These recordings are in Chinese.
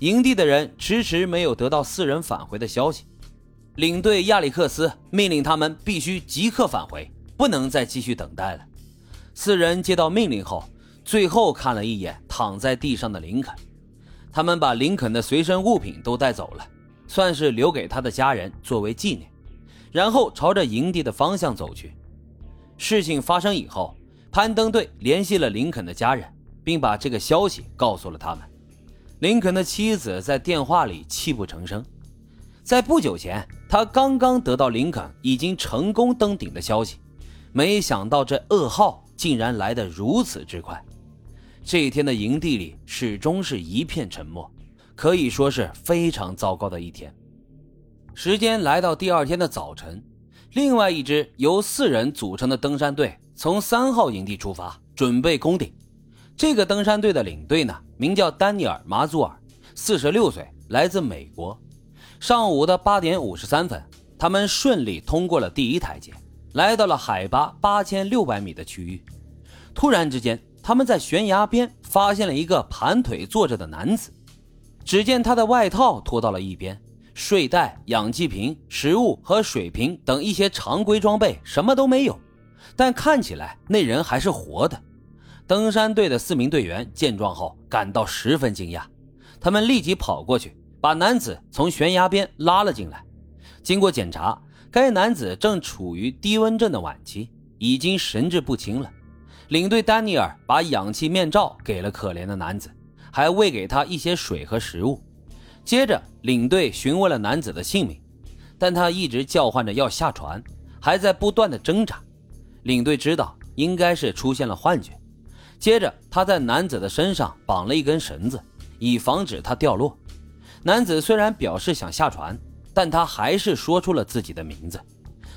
营地的人迟迟没有得到四人返回的消息。领队亚历克斯命令他们必须即刻返回，不能再继续等待了。四人接到命令后，最后看了一眼躺在地上的林肯，他们把林肯的随身物品都带走了，算是留给他的家人作为纪念。然后朝着营地的方向走去。事情发生以后，攀登队联系了林肯的家人，并把这个消息告诉了他们。林肯的妻子在电话里泣不成声。在不久前，他刚刚得到林肯已经成功登顶的消息，没想到这噩耗竟然来得如此之快。这一天的营地里始终是一片沉默，可以说是非常糟糕的一天。时间来到第二天的早晨，另外一支由四人组成的登山队从三号营地出发，准备攻顶。这个登山队的领队呢，名叫丹尼尔·马祖尔，四十六岁，来自美国。上午的八点五十三分，他们顺利通过了第一台阶，来到了海拔八千六百米的区域。突然之间，他们在悬崖边发现了一个盘腿坐着的男子。只见他的外套脱到了一边，睡袋、氧气瓶、食物和水瓶等一些常规装备什么都没有，但看起来那人还是活的。登山队的四名队员见状后感到十分惊讶，他们立即跑过去。把男子从悬崖边拉了进来。经过检查，该男子正处于低温症的晚期，已经神志不清了。领队丹尼尔把氧气面罩给了可怜的男子，还喂给他一些水和食物。接着，领队询问了男子的姓名，但他一直叫唤着要下船，还在不断的挣扎。领队知道应该是出现了幻觉。接着，他在男子的身上绑了一根绳子，以防止他掉落。男子虽然表示想下船，但他还是说出了自己的名字。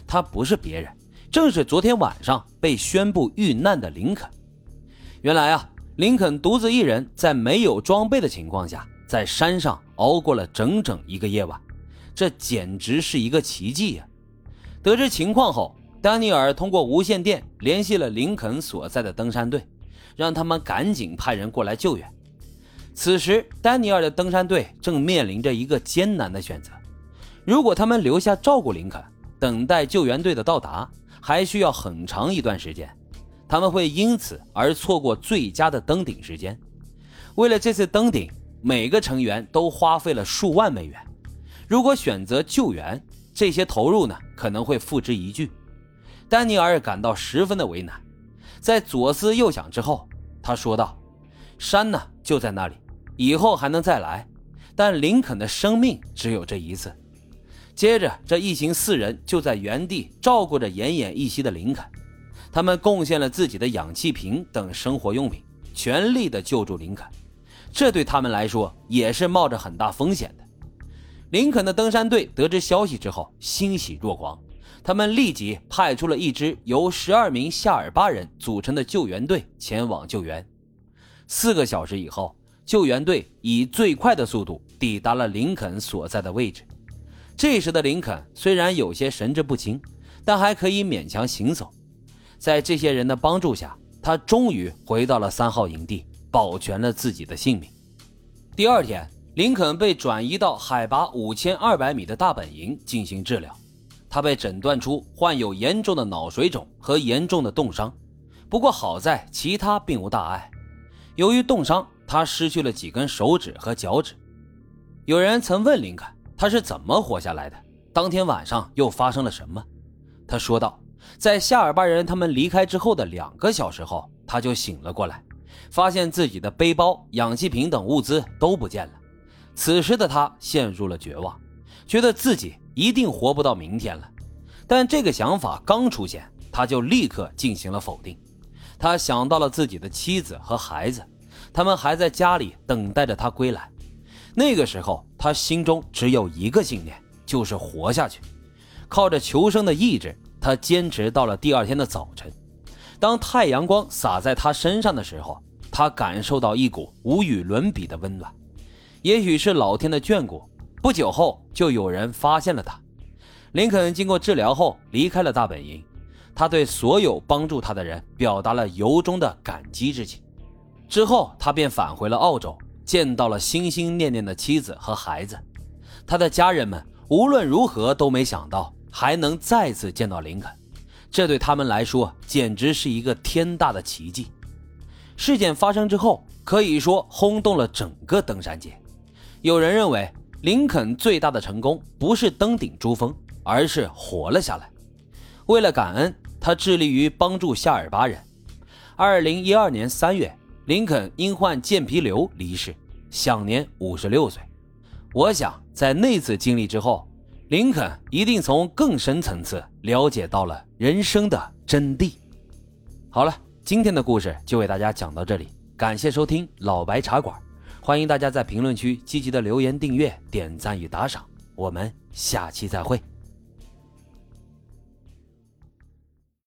他不是别人，正是昨天晚上被宣布遇难的林肯。原来啊，林肯独自一人在没有装备的情况下，在山上熬过了整整一个夜晚，这简直是一个奇迹呀！得知情况后，丹尼尔通过无线电联系了林肯所在的登山队，让他们赶紧派人过来救援。此时，丹尼尔的登山队正面临着一个艰难的选择：如果他们留下照顾林肯，等待救援队的到达，还需要很长一段时间，他们会因此而错过最佳的登顶时间。为了这次登顶，每个成员都花费了数万美元。如果选择救援，这些投入呢可能会付之一炬。丹尼尔感到十分的为难，在左思右想之后，他说道：“山呢就在那里。”以后还能再来，但林肯的生命只有这一次。接着，这一行四人就在原地照顾着奄奄一息的林肯，他们贡献了自己的氧气瓶等生活用品，全力的救助林肯。这对他们来说也是冒着很大风险的。林肯的登山队得知消息之后欣喜若狂，他们立即派出了一支由十二名夏尔巴人组成的救援队前往救援。四个小时以后。救援队以最快的速度抵达了林肯所在的位置。这时的林肯虽然有些神志不清，但还可以勉强行走。在这些人的帮助下，他终于回到了三号营地，保全了自己的性命。第二天，林肯被转移到海拔五千二百米的大本营进行治疗。他被诊断出患有严重的脑水肿和严重的冻伤，不过好在其他并无大碍。由于冻伤，他失去了几根手指和脚趾。有人曾问林肯，他是怎么活下来的？当天晚上又发生了什么？他说道：“在夏尔巴人他们离开之后的两个小时后，他就醒了过来，发现自己的背包、氧气瓶等物资都不见了。此时的他陷入了绝望，觉得自己一定活不到明天了。但这个想法刚出现，他就立刻进行了否定。他想到了自己的妻子和孩子。”他们还在家里等待着他归来。那个时候，他心中只有一个信念，就是活下去。靠着求生的意志，他坚持到了第二天的早晨。当太阳光洒在他身上的时候，他感受到一股无与伦比的温暖。也许是老天的眷顾，不久后就有人发现了他。林肯经过治疗后离开了大本营，他对所有帮助他的人表达了由衷的感激之情。之后，他便返回了澳洲，见到了心心念念的妻子和孩子。他的家人们无论如何都没想到还能再次见到林肯，这对他们来说简直是一个天大的奇迹。事件发生之后，可以说轰动了整个登山界。有人认为，林肯最大的成功不是登顶珠峰，而是活了下来。为了感恩，他致力于帮助夏尔巴人。二零一二年三月，林肯因患健脾瘤离世，享年五十六岁。我想，在那次经历之后，林肯一定从更深层次了解到了人生的真谛。好了，今天的故事就为大家讲到这里，感谢收听老白茶馆，欢迎大家在评论区积极的留言、订阅、点赞与打赏，我们下期再会。